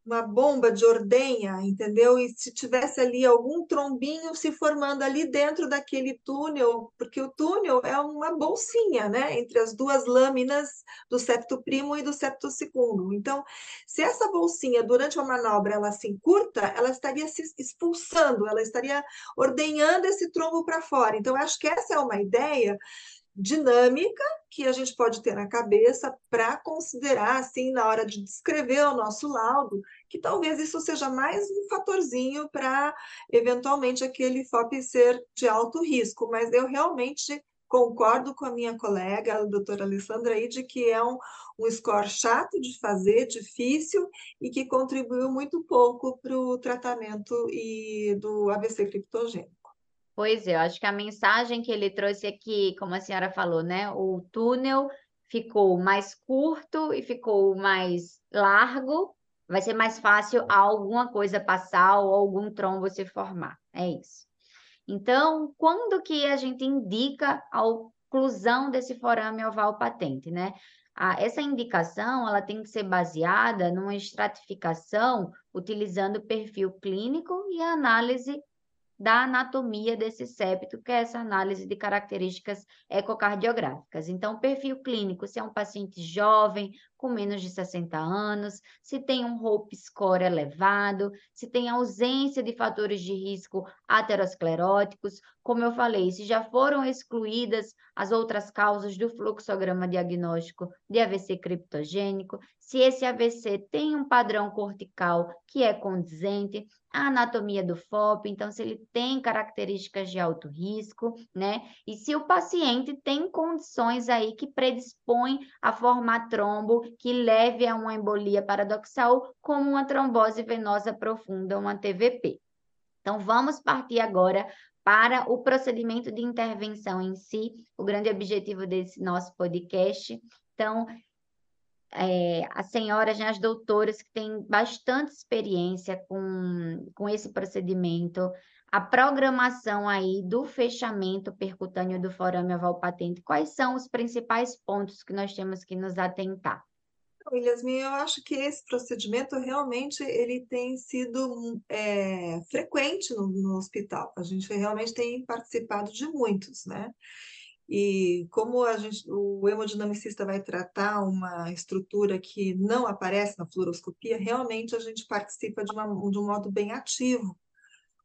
uma bomba de ordenha, entendeu? E se tivesse ali algum trombinho se formando ali dentro daquele túnel, porque o túnel é uma bolsinha, né, entre as duas lâminas do septo primo e do septo segundo. Então, se essa bolsinha durante a manobra ela se encurta, ela estaria se expulsando, ela estaria ordenhando esse trombo para fora. Então, acho que essa é uma ideia dinâmica que a gente pode ter na cabeça para considerar, assim, na hora de descrever o nosso laudo, que talvez isso seja mais um fatorzinho para, eventualmente, aquele FOP ser de alto risco. Mas eu realmente concordo com a minha colega, a doutora Alessandra, aí, de que é um, um score chato de fazer, difícil, e que contribuiu muito pouco para o tratamento e do AVC criptogênico. Pois é, eu acho que a mensagem que ele trouxe aqui, como a senhora falou, né? O túnel ficou mais curto e ficou mais largo, vai ser mais fácil alguma coisa passar ou algum trombo se formar. É isso. Então, quando que a gente indica a oclusão desse forame oval patente, né? essa indicação ela tem que ser baseada numa estratificação utilizando perfil clínico e análise da anatomia desse septo, que é essa análise de características ecocardiográficas. Então, perfil clínico, se é um paciente jovem, com menos de 60 anos, se tem um Hope score elevado, se tem ausência de fatores de risco ateroscleróticos, como eu falei, se já foram excluídas as outras causas do fluxograma diagnóstico de AVC criptogênico, se esse AVC tem um padrão cortical que é condizente, a anatomia do FOP, então se ele tem características de alto risco, né? E se o paciente tem condições aí que predispõem a formar trombo que leve a uma embolia paradoxal, como uma trombose venosa profunda, uma TVP. Então vamos partir agora para o procedimento de intervenção em si, o grande objetivo desse nosso podcast. Então, é, as senhoras, né, as doutoras que têm bastante experiência com, com esse procedimento, a programação aí do fechamento percutâneo do forame oval patente, quais são os principais pontos que nós temos que nos atentar? Yasmin, eu acho que esse procedimento realmente ele tem sido é, frequente no, no hospital. A gente realmente tem participado de muitos, né? E como a gente, o hemodinamicista vai tratar uma estrutura que não aparece na fluoroscopia, realmente a gente participa de, uma, de um modo bem ativo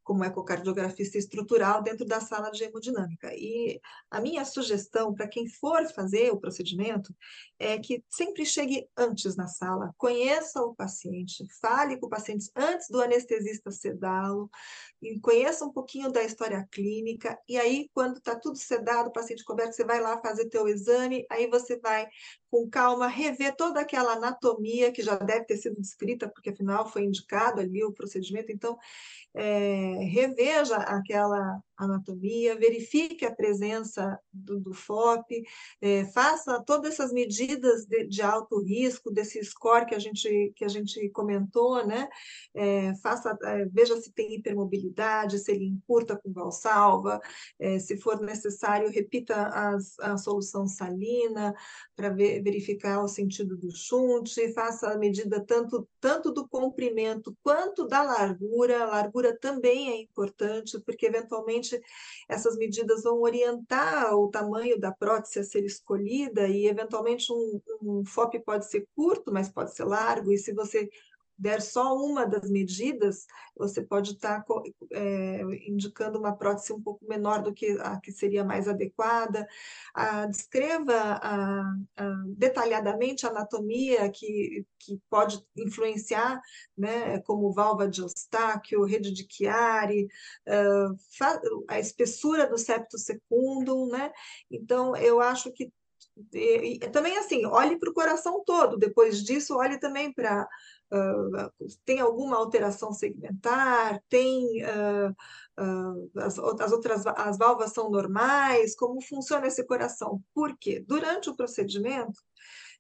como ecocardiografista estrutural dentro da sala de hemodinâmica. E a minha sugestão para quem for fazer o procedimento é que sempre chegue antes na sala, conheça o paciente, fale com o paciente antes do anestesista sedá-lo, conheça um pouquinho da história clínica, e aí, quando está tudo sedado, o paciente coberto, você vai lá fazer teu exame, aí você vai, com calma, rever toda aquela anatomia que já deve ter sido descrita, porque afinal foi indicado ali o procedimento, então, é, reveja aquela anatomia, verifique a presença do, do FOP, é, faça todas essas medidas de, de, alto risco, desse score que a gente, que a gente comentou, né? É, faça, é, veja se tem hipermobilidade, se ele encurta com valsalva, se for necessário, repita as, a solução salina para ver, verificar o sentido do shunt, faça a medida tanto, tanto do comprimento quanto da largura, a largura também é importante, porque eventualmente essas medidas vão orientar o tamanho da prótese a ser escolhida e, eventualmente, um, um FOP pode ser curto, mas pode ser largo, e se você der só uma das medidas, você pode estar tá, é, indicando uma prótese um pouco menor do que a que seria mais adequada. Ah, descreva ah, ah, detalhadamente a anatomia que, que pode influenciar, né, como válvula de Eustáquio, rede de Chiari, a espessura do septo secundum, né? Então, eu acho que e, e, também assim, olhe para o coração todo, depois disso, olhe também para Uh, tem alguma alteração segmentar, tem uh, uh, as, as, outras as válvulas são normais, como funciona esse coração? Porque durante o procedimento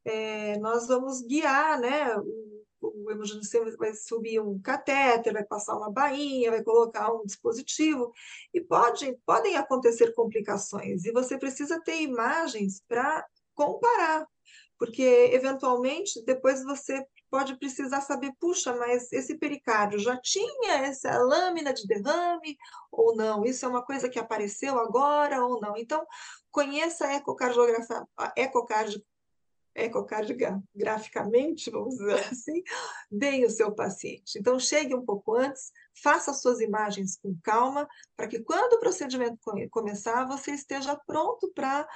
é, nós vamos guiar, né? O, o hemodinâmico vai subir um catéter, vai passar uma bainha, vai colocar um dispositivo, e pode, podem acontecer complicações, e você precisa ter imagens para comparar, porque eventualmente depois você pode precisar saber, puxa, mas esse pericárdio já tinha essa lâmina de derrame ou não? Isso é uma coisa que apareceu agora ou não? Então, conheça a ecocardiografia, a ecocardiograficamente, vamos dizer assim, bem o seu paciente. Então, chegue um pouco antes, faça suas imagens com calma, para que quando o procedimento começar, você esteja pronto para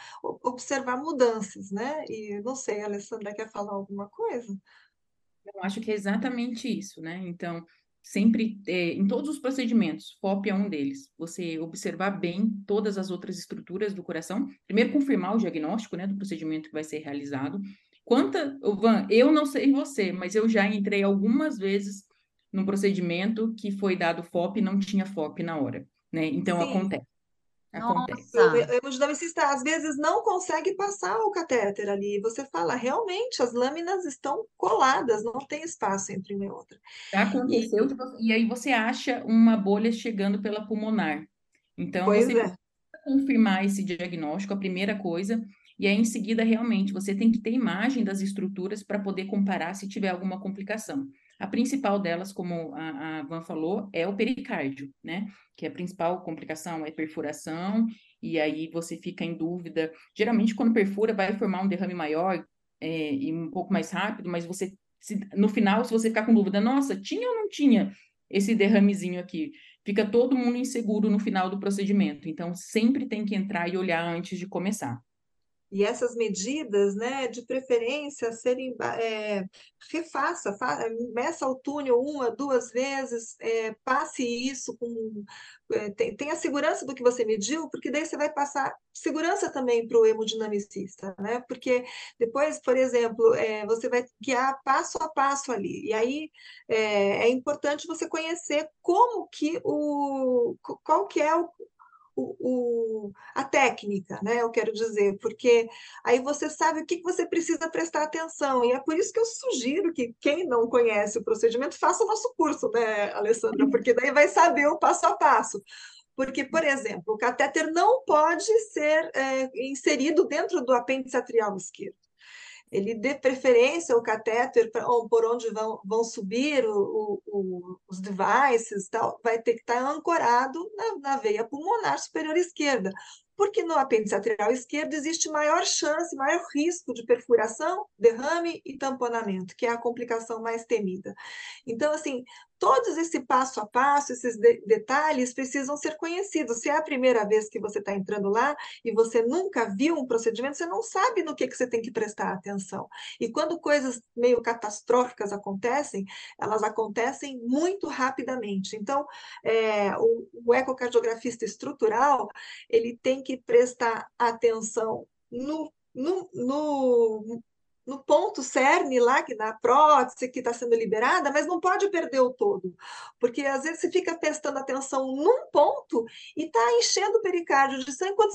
observar mudanças, né? E não sei, a Alessandra quer falar alguma coisa? Eu acho que é exatamente isso, né? Então, sempre, é, em todos os procedimentos, FOP é um deles, você observar bem todas as outras estruturas do coração, primeiro confirmar o diagnóstico, né, do procedimento que vai ser realizado. Quanta, Van, eu não sei você, mas eu já entrei algumas vezes num procedimento que foi dado FOP e não tinha FOP na hora, né? Então, Sim. acontece. Acontece. O hemodinamicista às vezes não consegue passar o catéter ali. Você fala, realmente, as lâminas estão coladas, não tem espaço entre uma e outra. Aconteceu, e, e aí você acha uma bolha chegando pela pulmonar. Então, pois você é. confirmar esse diagnóstico, a primeira coisa, e aí em seguida, realmente, você tem que ter imagem das estruturas para poder comparar se tiver alguma complicação. A principal delas, como a, a Van falou, é o pericárdio, né? Que a principal complicação é perfuração, e aí você fica em dúvida. Geralmente, quando perfura, vai formar um derrame maior é, e um pouco mais rápido, mas você, se, no final, se você ficar com dúvida, nossa, tinha ou não tinha esse derramezinho aqui? Fica todo mundo inseguro no final do procedimento. Então, sempre tem que entrar e olhar antes de começar. E essas medidas, né, de preferência, serem é, refaça, fa, meça o túnel uma, duas vezes, é, passe isso com. É, tem, tem, a segurança do que você mediu, porque daí você vai passar segurança também para o hemodinamicista, né? Porque depois, por exemplo, é, você vai guiar passo a passo ali. E aí é, é importante você conhecer como que o. qual que é o, o, o, a técnica, né? Eu quero dizer, porque aí você sabe o que você precisa prestar atenção. E é por isso que eu sugiro que quem não conhece o procedimento faça o nosso curso, né, Alessandra? Porque daí vai saber o passo a passo. Porque, por exemplo, o catéter não pode ser é, inserido dentro do apêndice atrial esquerdo ele dê preferência ao catéter por onde vão, vão subir o, o, os devices, tal, vai ter que estar ancorado na, na veia pulmonar superior esquerda, porque no apêndice atrial esquerdo existe maior chance, maior risco de perfuração, derrame e tamponamento, que é a complicação mais temida. Então, assim, todos esse passo a passo, esses de detalhes precisam ser conhecidos. Se é a primeira vez que você está entrando lá e você nunca viu um procedimento, você não sabe no que, que você tem que prestar atenção. E quando coisas meio catastróficas acontecem, elas acontecem muito rapidamente. Então, é, o, o ecocardiografista estrutural, ele tem que prestar atenção no no, no, no ponto cerne lá, que na prótese que está sendo liberada, mas não pode perder o todo. Porque às vezes você fica prestando atenção num ponto e está enchendo o pericárdio de sangue quando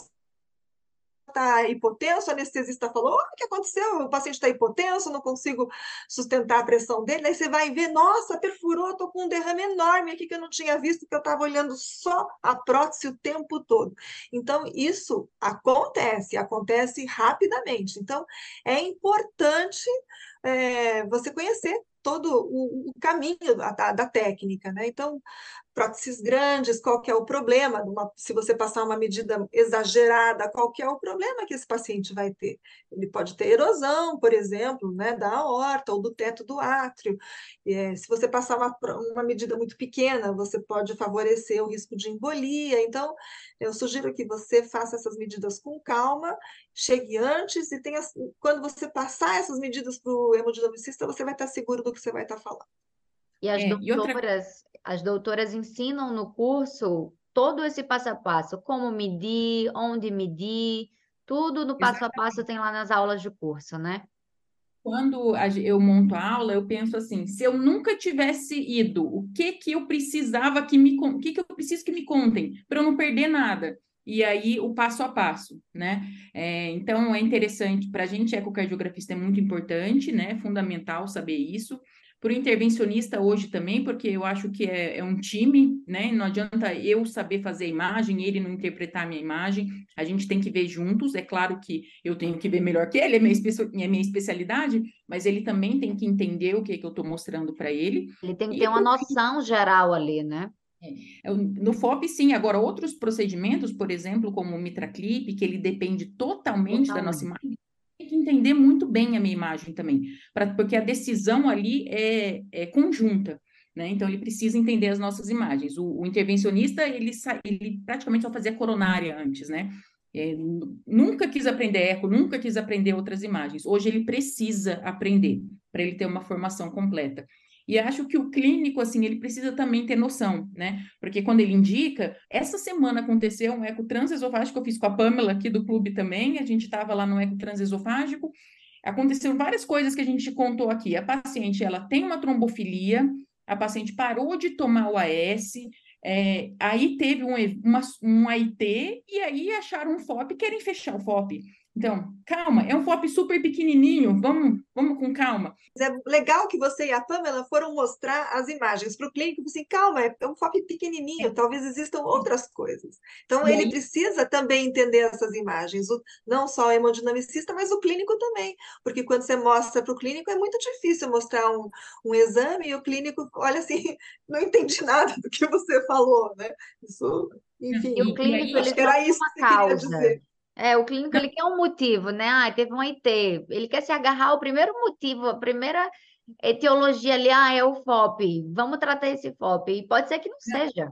está hipotenso, o anestesista falou: o que aconteceu? O paciente está hipotenso, não consigo sustentar a pressão dele. Aí você vai ver: nossa, perfurou, estou com um derrame enorme aqui que eu não tinha visto, que eu estava olhando só a prótese o tempo todo. Então, isso acontece, acontece rapidamente. Então, é importante é, você conhecer todo o, o caminho da, da, técnica, né? Então, próteses grandes, qual que é o problema? Uma, se você passar uma medida exagerada, qual que é o problema que esse paciente vai ter? Ele pode ter erosão, por exemplo, né, da aorta ou do teto do átrio. É, se você passar uma, uma medida muito pequena, você pode favorecer o risco de embolia. Então, eu sugiro que você faça essas medidas com calma, chegue antes e tenha, quando você passar essas medidas para o hemodinamicista, você vai estar seguro do que você vai estar falando. E as é, doutoras, e outra... as doutoras ensinam no curso todo esse passo a passo, como medir, onde medir, tudo no passo Exatamente. a passo tem lá nas aulas de curso, né? Quando eu monto a aula, eu penso assim: se eu nunca tivesse ido, o que que eu precisava que me, o que que eu preciso que me contem para eu não perder nada? e aí o passo a passo, né? É, então é interessante, para a gente, ecocardiografista, é muito importante, né? Fundamental saber isso. Para o intervencionista hoje também, porque eu acho que é, é, um time, né? Não adianta eu saber fazer a imagem, ele não interpretar a minha imagem, a gente tem que ver juntos. É claro que eu tenho que ver melhor que ele, é minha, é minha especialidade, mas ele também tem que entender o que, é que eu estou mostrando para ele. Ele tem que ter uma noção geral ali, né? É, no FOP, sim. Agora, outros procedimentos, por exemplo, como o MitraClip, que ele depende totalmente, totalmente. da nossa imagem, que entender muito bem a minha imagem também, pra, porque a decisão ali é, é conjunta. Né? Então, ele precisa entender as nossas imagens. O, o intervencionista, ele, ele praticamente só fazia coronária antes, né? É, nunca quis aprender eco, nunca quis aprender outras imagens. Hoje ele precisa aprender para ele ter uma formação completa. E acho que o clínico, assim, ele precisa também ter noção, né? Porque quando ele indica, essa semana aconteceu um eco transesofágico eu fiz com a Pamela aqui do clube também, a gente estava lá no eco transesofágico, aconteceram várias coisas que a gente contou aqui. A paciente, ela tem uma trombofilia, a paciente parou de tomar o AS, é, aí teve um, uma, um AIT e aí acharam um FOP, querem fechar o FOP. Então, calma, é um FOP super pequenininho, vamos, vamos com calma. É legal que você e a Pamela foram mostrar as imagens para o clínico, assim, calma, é um FOP pequenininho, talvez existam outras coisas. Então, ele precisa também entender essas imagens, o, não só o hemodinamicista, mas o clínico também, porque quando você mostra para o clínico, é muito difícil mostrar um, um exame e o clínico, olha assim, não entendi nada do que você falou, né? Isso, enfim, e o clínico, que era isso que você queria dizer. É, o clínico ele quer um motivo, né? Ah, teve um IT. Ele quer se agarrar ao primeiro motivo, a primeira etiologia ali, ah, é o FOP. Vamos tratar esse FOP. E pode ser que não seja.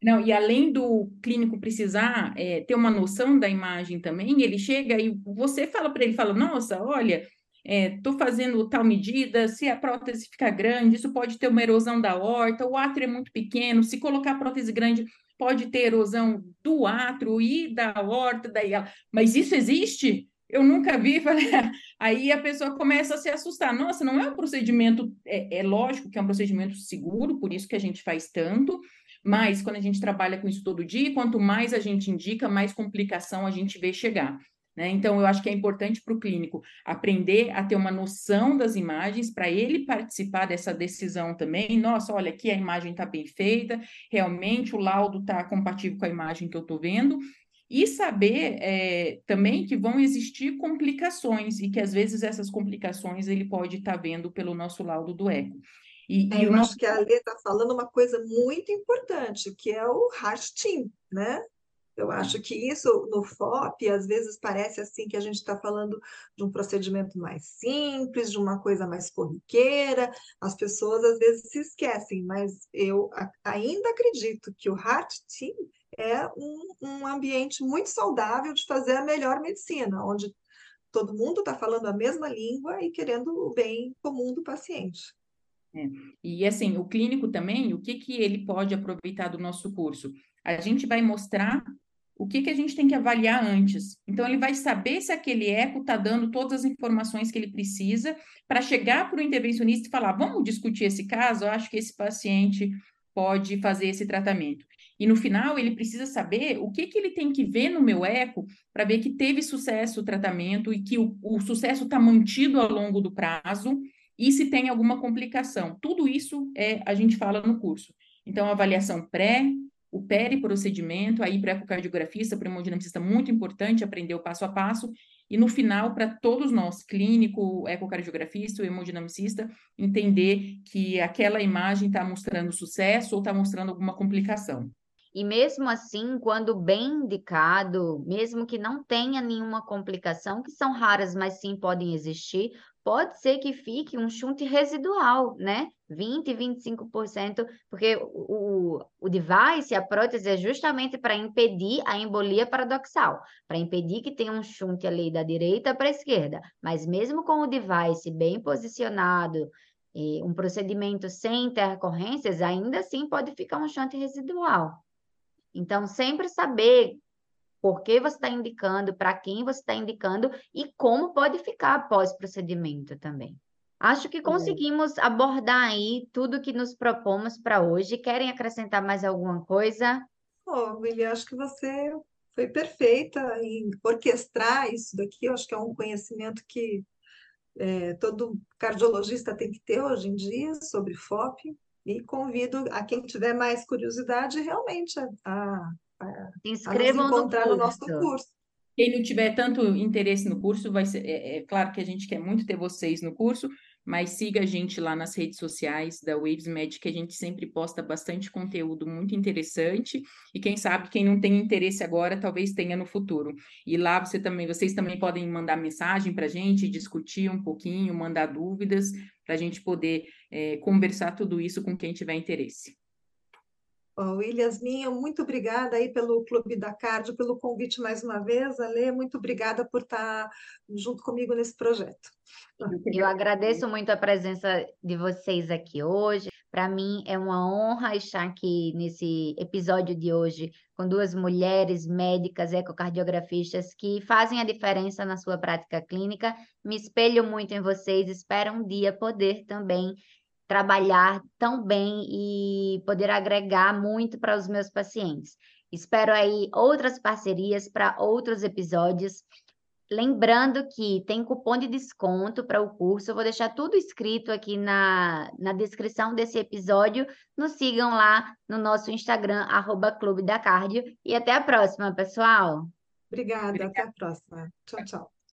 Não, e além do clínico precisar é, ter uma noção da imagem também, ele chega e você fala para ele, fala, nossa, olha, estou é, fazendo tal medida, se a prótese ficar grande, isso pode ter uma erosão da horta, o átrio é muito pequeno, se colocar a prótese grande, pode ter erosão do átrio e da horta, daí ela, mas isso existe? Eu nunca vi, aí a pessoa começa a se assustar. Nossa, não é um procedimento, é, é lógico que é um procedimento seguro, por isso que a gente faz tanto, mas quando a gente trabalha com isso todo dia, quanto mais a gente indica, mais complicação a gente vê chegar. Né? Então, eu acho que é importante para o clínico aprender a ter uma noção das imagens, para ele participar dessa decisão também. Nossa, olha, aqui a imagem está bem feita, realmente o laudo está compatível com a imagem que eu estou vendo. E saber é, também que vão existir complicações e que às vezes essas complicações ele pode estar tá vendo pelo nosso laudo do eco. E, é, e eu nosso... acho que a Alê está falando uma coisa muito importante, que é o team, né? Eu acho que isso no FOP às vezes parece assim que a gente está falando de um procedimento mais simples, de uma coisa mais corriqueira. As pessoas às vezes se esquecem, mas eu ainda acredito que o Heart Team é um, um ambiente muito saudável de fazer a melhor medicina, onde todo mundo está falando a mesma língua e querendo o bem comum do paciente. É. E assim, o clínico também, o que, que ele pode aproveitar do nosso curso? A gente vai mostrar o que, que a gente tem que avaliar antes. Então, ele vai saber se aquele eco está dando todas as informações que ele precisa para chegar para o intervencionista e falar: vamos discutir esse caso, eu acho que esse paciente pode fazer esse tratamento. E no final, ele precisa saber o que, que ele tem que ver no meu eco para ver que teve sucesso o tratamento e que o, o sucesso está mantido ao longo do prazo e se tem alguma complicação. Tudo isso é, a gente fala no curso. Então, avaliação pré, o periprocedimento, aí para ecocardiografista, para hemodinamicista, muito importante aprender o passo a passo, e no final, para todos nós, clínico, ecocardiografista, hemodinamicista, entender que aquela imagem está mostrando sucesso ou está mostrando alguma complicação. E mesmo assim, quando bem indicado, mesmo que não tenha nenhuma complicação, que são raras, mas sim podem existir, pode ser que fique um shunt residual, né? 20, 25%, porque o, o device, a prótese, é justamente para impedir a embolia paradoxal, para impedir que tenha um shunt ali da direita para a esquerda. Mas mesmo com o device bem posicionado, um procedimento sem intercorrências, ainda assim pode ficar um shunt residual. Então, sempre saber por que você está indicando, para quem você está indicando e como pode ficar após procedimento também. Acho que conseguimos abordar aí tudo que nos propomos para hoje. Querem acrescentar mais alguma coisa? Oh, William, acho que você foi perfeita em orquestrar isso daqui. Eu acho que é um conhecimento que é, todo cardiologista tem que ter hoje em dia sobre FOP. E convido a quem tiver mais curiosidade realmente a, a, a, Se inscrevam a nos encontrar no, no nosso curso. Quem não tiver tanto interesse no curso, vai ser, é, é, claro que a gente quer muito ter vocês no curso, mas siga a gente lá nas redes sociais da Waves Med, que a gente sempre posta bastante conteúdo muito interessante, e quem sabe quem não tem interesse agora, talvez tenha no futuro. E lá você também, vocês também podem mandar mensagem para a gente, discutir um pouquinho, mandar dúvidas, para a gente poder é, conversar tudo isso com quem tiver interesse. Yasmin, muito obrigada aí pelo Clube da Cardio, pelo convite mais uma vez. Ale, muito obrigada por estar junto comigo nesse projeto. Eu agradeço muito a presença de vocês aqui hoje. Para mim é uma honra estar aqui nesse episódio de hoje com duas mulheres médicas ecocardiografistas que fazem a diferença na sua prática clínica. Me espelho muito em vocês, espero um dia poder também trabalhar tão bem e poder agregar muito para os meus pacientes. Espero aí outras parcerias para outros episódios. Lembrando que tem cupom de desconto para o curso, eu vou deixar tudo escrito aqui na, na descrição desse episódio. Nos sigam lá no nosso Instagram, arroba Clube da Cardio. E até a próxima, pessoal. Obrigada, Obrigada. até a próxima. Tchau, tchau.